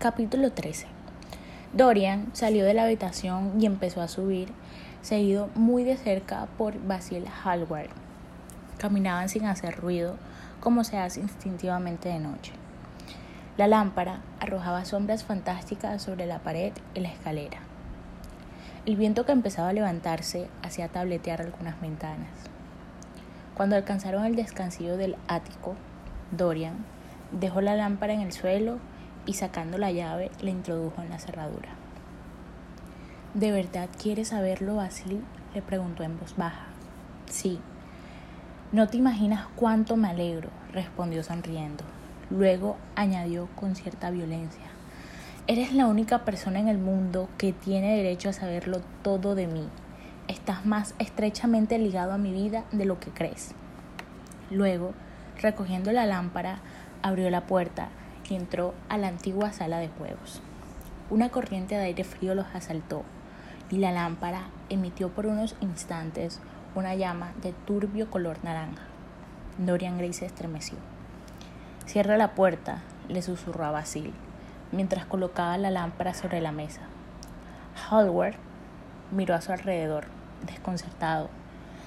Capítulo 13. Dorian salió de la habitación y empezó a subir, seguido muy de cerca por Basil Hallward. Caminaban sin hacer ruido, como se hace instintivamente de noche. La lámpara arrojaba sombras fantásticas sobre la pared y la escalera. El viento que empezaba a levantarse hacía tabletear algunas ventanas. Cuando alcanzaron el descansillo del ático, Dorian dejó la lámpara en el suelo y sacando la llave la introdujo en la cerradura. ¿De verdad quieres saberlo, Basil? le preguntó en voz baja. Sí. No te imaginas cuánto me alegro, respondió sonriendo. Luego añadió con cierta violencia. Eres la única persona en el mundo que tiene derecho a saberlo todo de mí. Estás más estrechamente ligado a mi vida de lo que crees. Luego, recogiendo la lámpara, abrió la puerta entró a la antigua sala de juegos. Una corriente de aire frío los asaltó y la lámpara emitió por unos instantes una llama de turbio color naranja. Dorian Gray se estremeció. Cierra la puerta, le susurró a Basil, mientras colocaba la lámpara sobre la mesa. Hallward miró a su alrededor, desconcertado.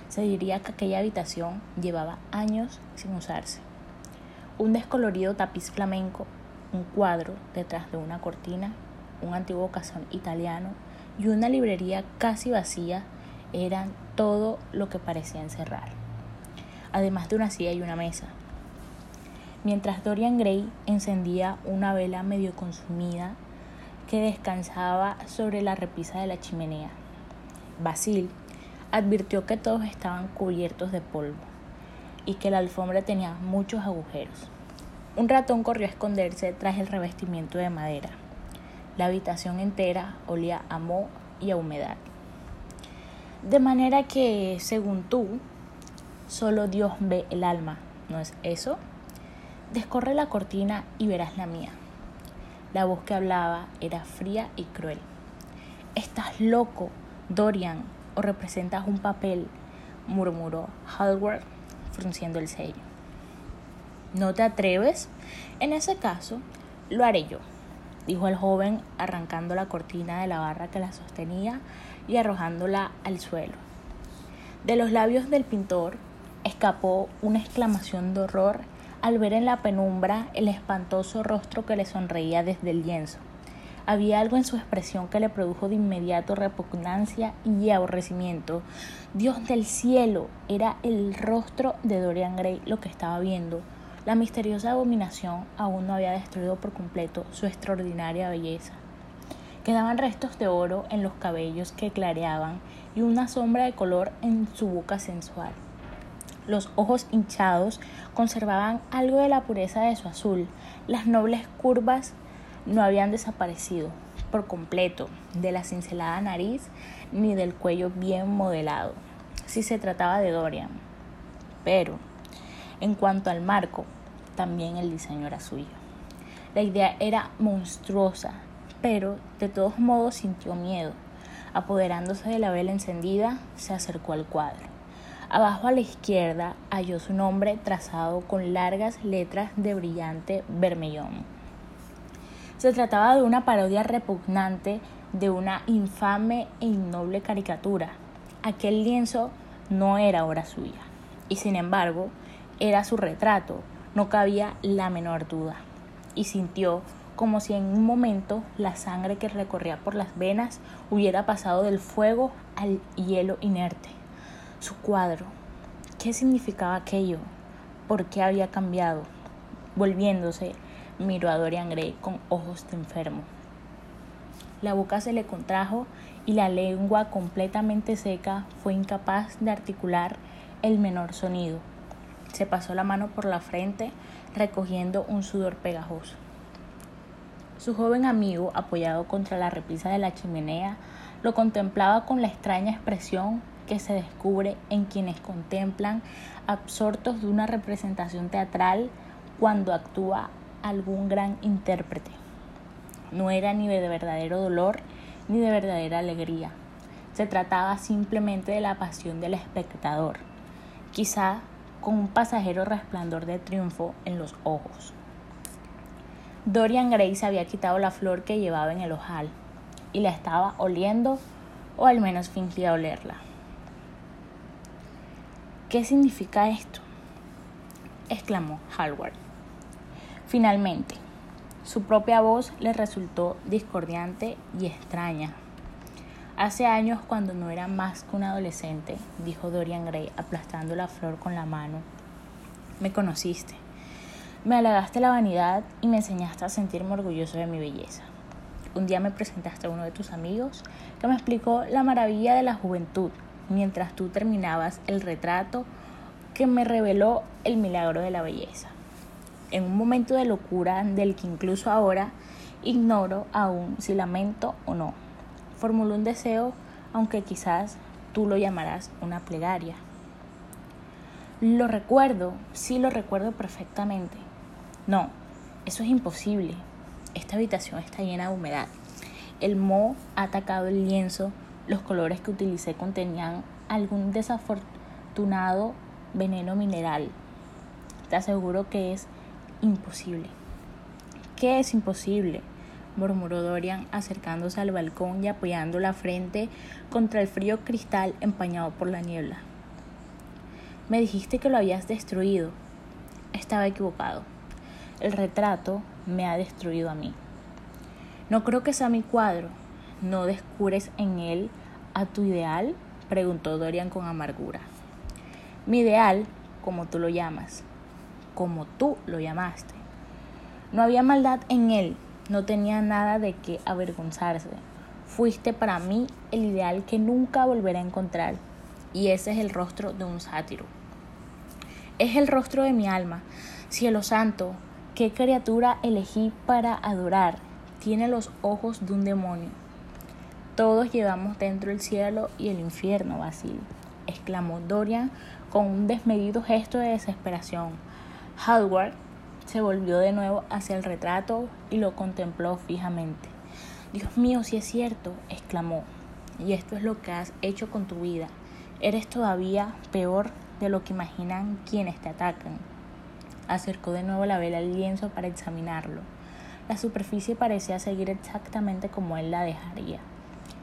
Se diría que aquella habitación llevaba años sin usarse un descolorido tapiz flamenco, un cuadro detrás de una cortina, un antiguo casón italiano y una librería casi vacía eran todo lo que parecía encerrar, además de una silla y una mesa. Mientras Dorian Gray encendía una vela medio consumida que descansaba sobre la repisa de la chimenea, Basil advirtió que todos estaban cubiertos de polvo y que la alfombra tenía muchos agujeros. Un ratón corrió a esconderse tras el revestimiento de madera. La habitación entera olía a moho y a humedad. De manera que, según tú, solo Dios ve el alma, ¿no es eso? Descorre la cortina y verás la mía. La voz que hablaba era fría y cruel. Estás loco, Dorian, o representas un papel, murmuró Hallward frunciendo el sello. ¿No te atreves? En ese caso, lo haré yo, dijo el joven arrancando la cortina de la barra que la sostenía y arrojándola al suelo. De los labios del pintor escapó una exclamación de horror al ver en la penumbra el espantoso rostro que le sonreía desde el lienzo. Había algo en su expresión que le produjo de inmediato repugnancia y aborrecimiento. Dios del cielo, era el rostro de Dorian Gray lo que estaba viendo. La misteriosa abominación aún no había destruido por completo su extraordinaria belleza. Quedaban restos de oro en los cabellos que clareaban y una sombra de color en su boca sensual. Los ojos hinchados conservaban algo de la pureza de su azul. Las nobles curvas no habían desaparecido por completo de la cincelada nariz ni del cuello bien modelado, si se trataba de Dorian. Pero, en cuanto al marco, también el diseño era suyo. La idea era monstruosa, pero de todos modos sintió miedo. Apoderándose de la vela encendida, se acercó al cuadro. Abajo a la izquierda halló su nombre trazado con largas letras de brillante vermellón. Se trataba de una parodia repugnante de una infame e innoble caricatura. Aquel lienzo no era obra suya, y sin embargo era su retrato, no cabía la menor duda. Y sintió como si en un momento la sangre que recorría por las venas hubiera pasado del fuego al hielo inerte. Su cuadro, ¿qué significaba aquello? ¿Por qué había cambiado? Volviéndose, miró a Dorian Gray con ojos de enfermo. La boca se le contrajo y la lengua completamente seca fue incapaz de articular el menor sonido. Se pasó la mano por la frente recogiendo un sudor pegajoso. Su joven amigo, apoyado contra la repisa de la chimenea, lo contemplaba con la extraña expresión que se descubre en quienes contemplan absortos de una representación teatral cuando actúa algún gran intérprete. No era ni de verdadero dolor ni de verdadera alegría. Se trataba simplemente de la pasión del espectador, quizá con un pasajero resplandor de triunfo en los ojos. Dorian Gray se había quitado la flor que llevaba en el ojal y la estaba oliendo o al menos fingía olerla. ¿Qué significa esto? exclamó Hallward. Finalmente, su propia voz le resultó discordiante y extraña. Hace años, cuando no era más que un adolescente, dijo Dorian Gray aplastando la flor con la mano, me conociste. Me halagaste la vanidad y me enseñaste a sentirme orgulloso de mi belleza. Un día me presentaste a uno de tus amigos que me explicó la maravilla de la juventud mientras tú terminabas el retrato que me reveló el milagro de la belleza. En un momento de locura del que incluso ahora ignoro aún si lamento o no. Formuló un deseo, aunque quizás tú lo llamarás una plegaria. Lo recuerdo, sí lo recuerdo perfectamente. No, eso es imposible, esta habitación está llena de humedad. El moho ha atacado el lienzo. Los colores que utilicé contenían algún desafortunado veneno mineral. Te aseguro que es imposible. ¿Qué es imposible? Murmuró Dorian acercándose al balcón y apoyando la frente contra el frío cristal empañado por la niebla. Me dijiste que lo habías destruido. Estaba equivocado. El retrato me ha destruido a mí. No creo que sea mi cuadro. ¿No descubres en él a tu ideal? preguntó Dorian con amargura. Mi ideal, como tú lo llamas, como tú lo llamaste. No había maldad en él, no tenía nada de qué avergonzarse. Fuiste para mí el ideal que nunca volveré a encontrar, y ese es el rostro de un sátiro. Es el rostro de mi alma, cielo santo, ¿Qué criatura elegí para adorar? Tiene los ojos de un demonio. Todos llevamos dentro el cielo y el infierno, Basil, exclamó Dorian con un desmedido gesto de desesperación. Howard se volvió de nuevo hacia el retrato y lo contempló fijamente. Dios mío, si es cierto, exclamó, y esto es lo que has hecho con tu vida. Eres todavía peor de lo que imaginan quienes te atacan acercó de nuevo la vela al lienzo para examinarlo. La superficie parecía seguir exactamente como él la dejaría.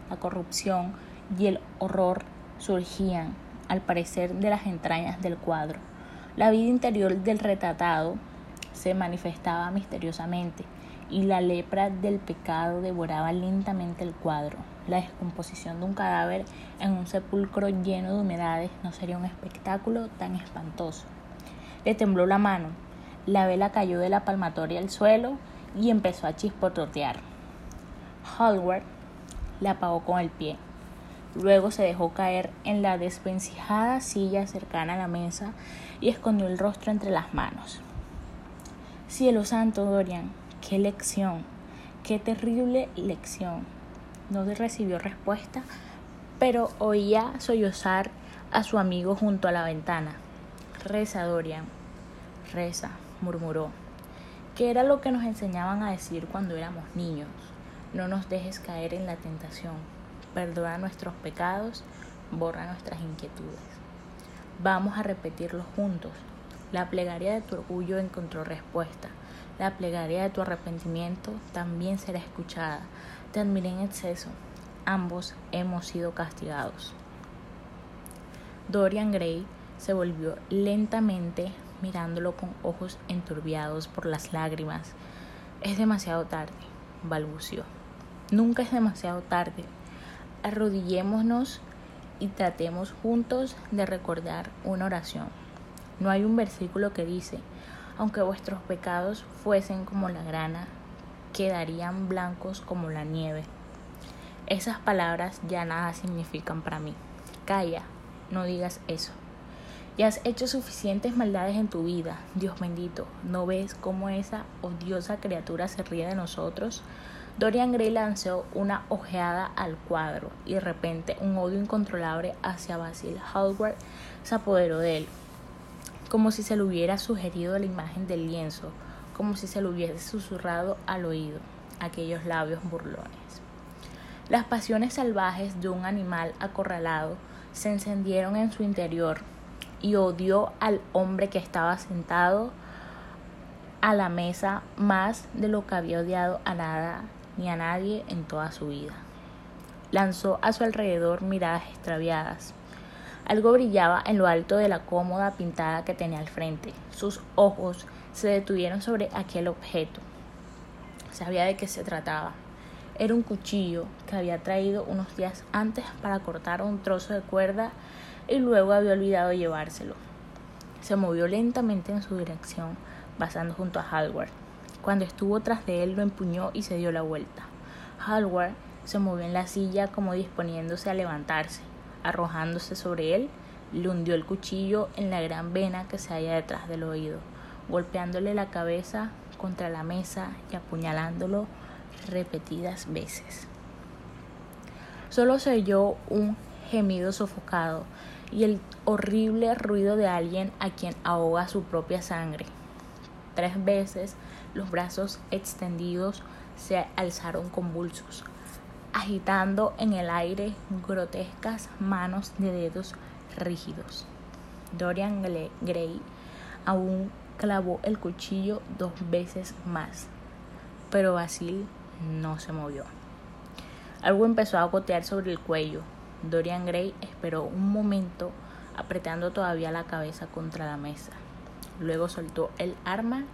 La corrupción y el horror surgían, al parecer, de las entrañas del cuadro. La vida interior del retratado se manifestaba misteriosamente y la lepra del pecado devoraba lentamente el cuadro. La descomposición de un cadáver en un sepulcro lleno de humedades no sería un espectáculo tan espantoso. Le tembló la mano, la vela cayó de la palmatoria al suelo y empezó a chisporrotear. Hallward la apagó con el pie. Luego se dejó caer en la desvencijada silla cercana a la mesa y escondió el rostro entre las manos. Cielo santo, Dorian, qué lección, qué terrible lección. No recibió respuesta, pero oía sollozar a su amigo junto a la ventana. Reza, Dorian, reza, murmuró, que era lo que nos enseñaban a decir cuando éramos niños. No nos dejes caer en la tentación, perdona nuestros pecados, borra nuestras inquietudes. Vamos a repetirlo juntos. La plegaria de tu orgullo encontró respuesta. La plegaria de tu arrepentimiento también será escuchada. Te admiré en exceso. Ambos hemos sido castigados. Dorian Gray se volvió lentamente mirándolo con ojos enturbiados por las lágrimas. Es demasiado tarde, balbució. Nunca es demasiado tarde. Arrodillémonos y tratemos juntos de recordar una oración. No hay un versículo que dice, aunque vuestros pecados fuesen como la grana, quedarían blancos como la nieve. Esas palabras ya nada significan para mí. Calla, no digas eso. Ya has hecho suficientes maldades en tu vida, Dios bendito. ¿No ves cómo esa odiosa criatura se ríe de nosotros? Dorian Gray lanzó una ojeada al cuadro y de repente un odio incontrolable hacia Basil Hallward se apoderó de él, como si se le hubiera sugerido la imagen del lienzo, como si se le hubiese susurrado al oído aquellos labios burlones. Las pasiones salvajes de un animal acorralado se encendieron en su interior y odió al hombre que estaba sentado a la mesa más de lo que había odiado a nada ni a nadie en toda su vida. Lanzó a su alrededor miradas extraviadas. Algo brillaba en lo alto de la cómoda pintada que tenía al frente. Sus ojos se detuvieron sobre aquel objeto. Sabía de qué se trataba. Era un cuchillo que había traído unos días antes para cortar un trozo de cuerda y luego había olvidado llevárselo. Se movió lentamente en su dirección, pasando junto a Hallward. Cuando estuvo tras de él lo empuñó y se dio la vuelta. Hallward se movió en la silla como disponiéndose a levantarse. Arrojándose sobre él, le hundió el cuchillo en la gran vena que se halla detrás del oído, golpeándole la cabeza contra la mesa y apuñalándolo repetidas veces. Solo se oyó un gemido sofocado y el horrible ruido de alguien a quien ahoga su propia sangre. Tres veces los brazos extendidos se alzaron convulsos, agitando en el aire grotescas manos de dedos rígidos. Dorian Gray aún clavó el cuchillo dos veces más, pero Basil no se movió. Algo empezó a gotear sobre el cuello. Dorian Gray esperó un momento apretando todavía la cabeza contra la mesa. Luego soltó el arma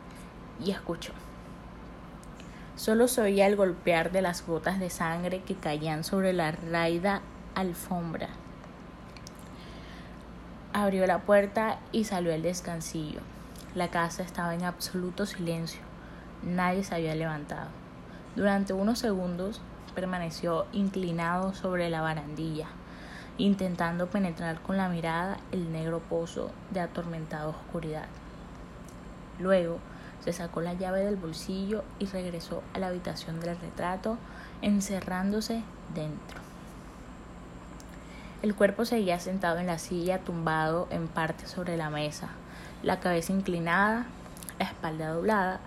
y escuchó. Solo se oía el golpear de las gotas de sangre que caían sobre la raída alfombra. Abrió la puerta y salió al descansillo. La casa estaba en absoluto silencio. Nadie se había levantado. Durante unos segundos permaneció inclinado sobre la barandilla, intentando penetrar con la mirada el negro pozo de atormentada oscuridad. Luego se sacó la llave del bolsillo y regresó a la habitación del retrato, encerrándose dentro. El cuerpo seguía sentado en la silla, tumbado en parte sobre la mesa, la cabeza inclinada, la espalda doblada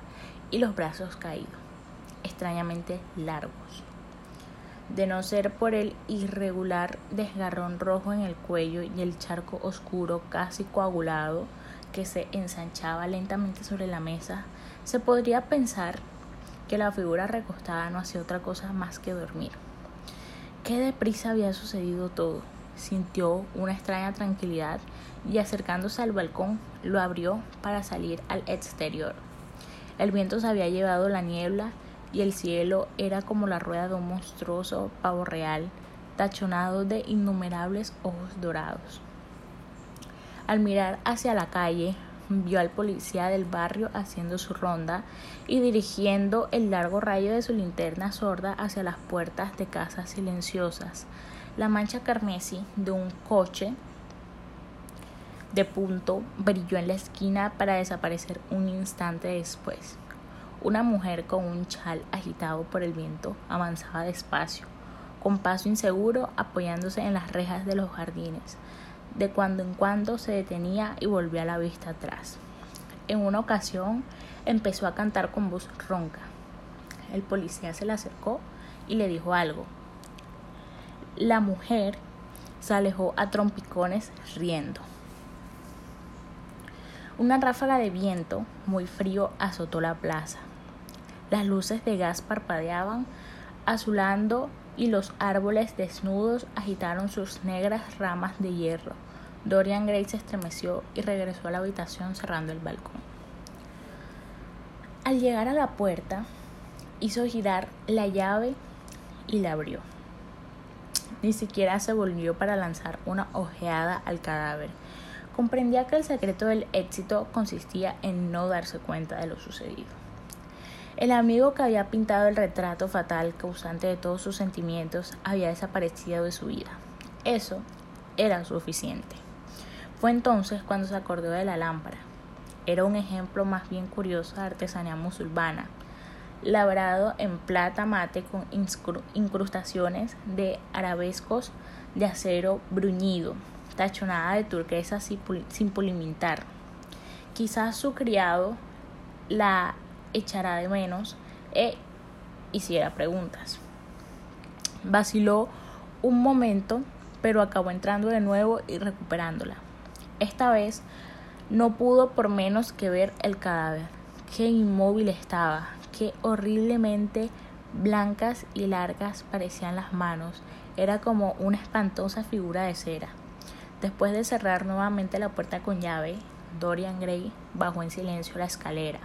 y los brazos caídos extrañamente largos. De no ser por el irregular desgarrón rojo en el cuello y el charco oscuro casi coagulado que se ensanchaba lentamente sobre la mesa, se podría pensar que la figura recostada no hacía otra cosa más que dormir. Qué deprisa había sucedido todo. Sintió una extraña tranquilidad y acercándose al balcón lo abrió para salir al exterior. El viento se había llevado la niebla y el cielo era como la rueda de un monstruoso pavo real, tachonado de innumerables ojos dorados. Al mirar hacia la calle, vio al policía del barrio haciendo su ronda y dirigiendo el largo rayo de su linterna sorda hacia las puertas de casas silenciosas. La mancha carmesí de un coche de punto brilló en la esquina para desaparecer un instante después. Una mujer con un chal agitado por el viento avanzaba despacio, con paso inseguro, apoyándose en las rejas de los jardines. De cuando en cuando se detenía y volvía la vista atrás. En una ocasión empezó a cantar con voz ronca. El policía se le acercó y le dijo algo. La mujer se alejó a trompicones riendo. Una ráfaga de viento muy frío azotó la plaza. Las luces de gas parpadeaban, azulando, y los árboles desnudos agitaron sus negras ramas de hierro. Dorian Gray se estremeció y regresó a la habitación cerrando el balcón. Al llegar a la puerta, hizo girar la llave y la abrió. Ni siquiera se volvió para lanzar una ojeada al cadáver. Comprendía que el secreto del éxito consistía en no darse cuenta de lo sucedido. El amigo que había pintado el retrato fatal causante de todos sus sentimientos había desaparecido de su vida. Eso era suficiente. Fue entonces cuando se acordó de la lámpara. Era un ejemplo más bien curioso de artesanía musulmana, labrado en plata mate con incrustaciones de arabescos de acero bruñido, tachonada de turquesa sin pulimentar. Quizás su criado la echará de menos e hiciera preguntas. Vaciló un momento, pero acabó entrando de nuevo y recuperándola. Esta vez no pudo por menos que ver el cadáver, qué inmóvil estaba, qué horriblemente blancas y largas parecían las manos. Era como una espantosa figura de cera. Después de cerrar nuevamente la puerta con llave, Dorian Gray bajó en silencio la escalera.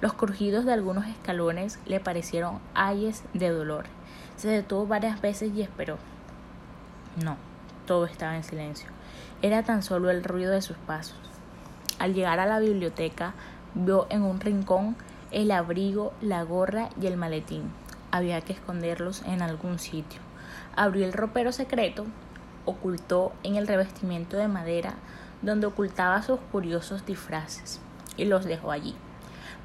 Los crujidos de algunos escalones le parecieron ayes de dolor. Se detuvo varias veces y esperó. No, todo estaba en silencio. Era tan solo el ruido de sus pasos. Al llegar a la biblioteca, vio en un rincón el abrigo, la gorra y el maletín. Había que esconderlos en algún sitio. Abrió el ropero secreto, ocultó en el revestimiento de madera donde ocultaba sus curiosos disfraces y los dejó allí.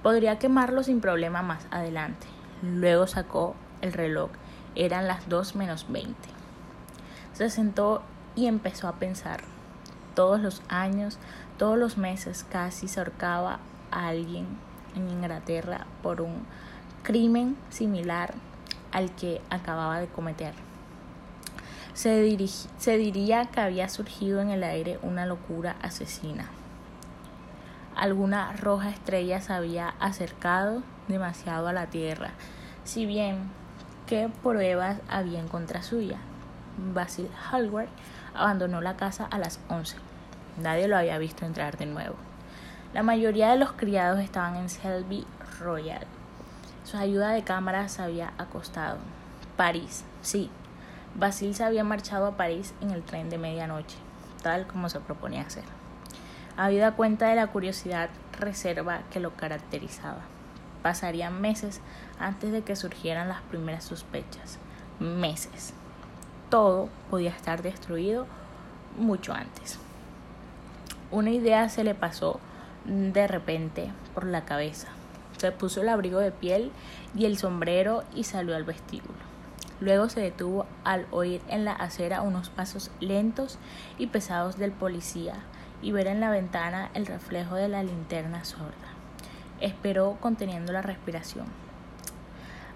Podría quemarlos sin problema más adelante. Luego sacó el reloj. Eran las dos menos veinte. Se sentó y empezó a pensar. Todos los años, todos los meses casi se ahorcaba a alguien en Inglaterra por un crimen similar al que acababa de cometer. Se, se diría que había surgido en el aire una locura asesina. Alguna roja estrella se había acercado demasiado a la tierra, si bien qué pruebas había en contra suya. Basil Hallward abandonó la casa a las 11. Nadie lo había visto entrar de nuevo. La mayoría de los criados estaban en Selby Royal. Su ayuda de cámara se había acostado. París, sí, Basil se había marchado a París en el tren de medianoche, tal como se proponía hacer. Habida cuenta de la curiosidad reserva que lo caracterizaba. Pasarían meses antes de que surgieran las primeras sospechas. Meses. Todo podía estar destruido mucho antes. Una idea se le pasó de repente por la cabeza. Se puso el abrigo de piel y el sombrero y salió al vestíbulo. Luego se detuvo al oír en la acera unos pasos lentos y pesados del policía y ver en la ventana el reflejo de la linterna sorda. Esperó conteniendo la respiración.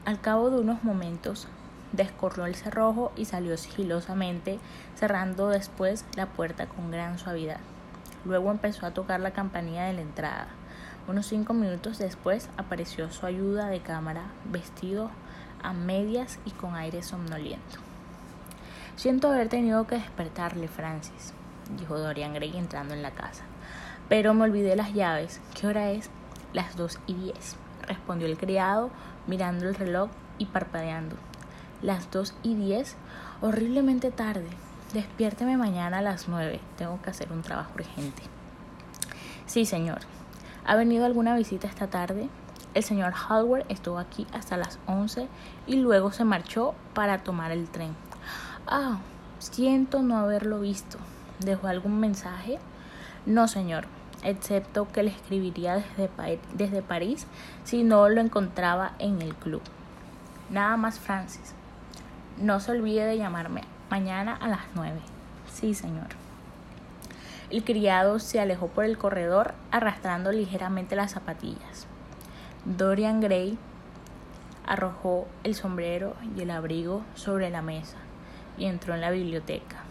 Al cabo de unos momentos, descorrió el cerrojo y salió sigilosamente, cerrando después la puerta con gran suavidad. Luego empezó a tocar la campanilla de la entrada. Unos cinco minutos después apareció su ayuda de cámara, vestido a medias y con aire somnoliento. Siento haber tenido que despertarle, Francis, dijo Dorian Gray entrando en la casa. Pero me olvidé las llaves. ¿Qué hora es? Las dos y diez, respondió el criado, mirando el reloj y parpadeando. Las dos y diez, horriblemente tarde. Despiérteme mañana a las nueve. Tengo que hacer un trabajo urgente. Sí, señor. ¿Ha venido alguna visita esta tarde? El señor Hallward estuvo aquí hasta las 11 y luego se marchó para tomar el tren. Ah, siento no haberlo visto. ¿Dejó algún mensaje? No, señor, excepto que le escribiría desde, desde París si no lo encontraba en el club. Nada más, Francis. No se olvide de llamarme mañana a las 9. Sí, señor. El criado se alejó por el corredor arrastrando ligeramente las zapatillas. Dorian Gray arrojó el sombrero y el abrigo sobre la mesa y entró en la biblioteca.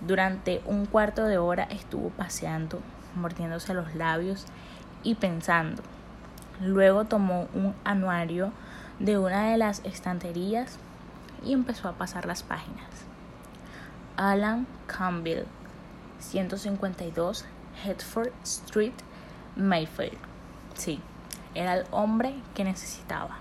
Durante un cuarto de hora estuvo paseando, mordiéndose los labios y pensando. Luego tomó un anuario de una de las estanterías y empezó a pasar las páginas. Alan Campbell, 152 Hedford Street, Mayfair. Sí, era el hombre que necesitaba.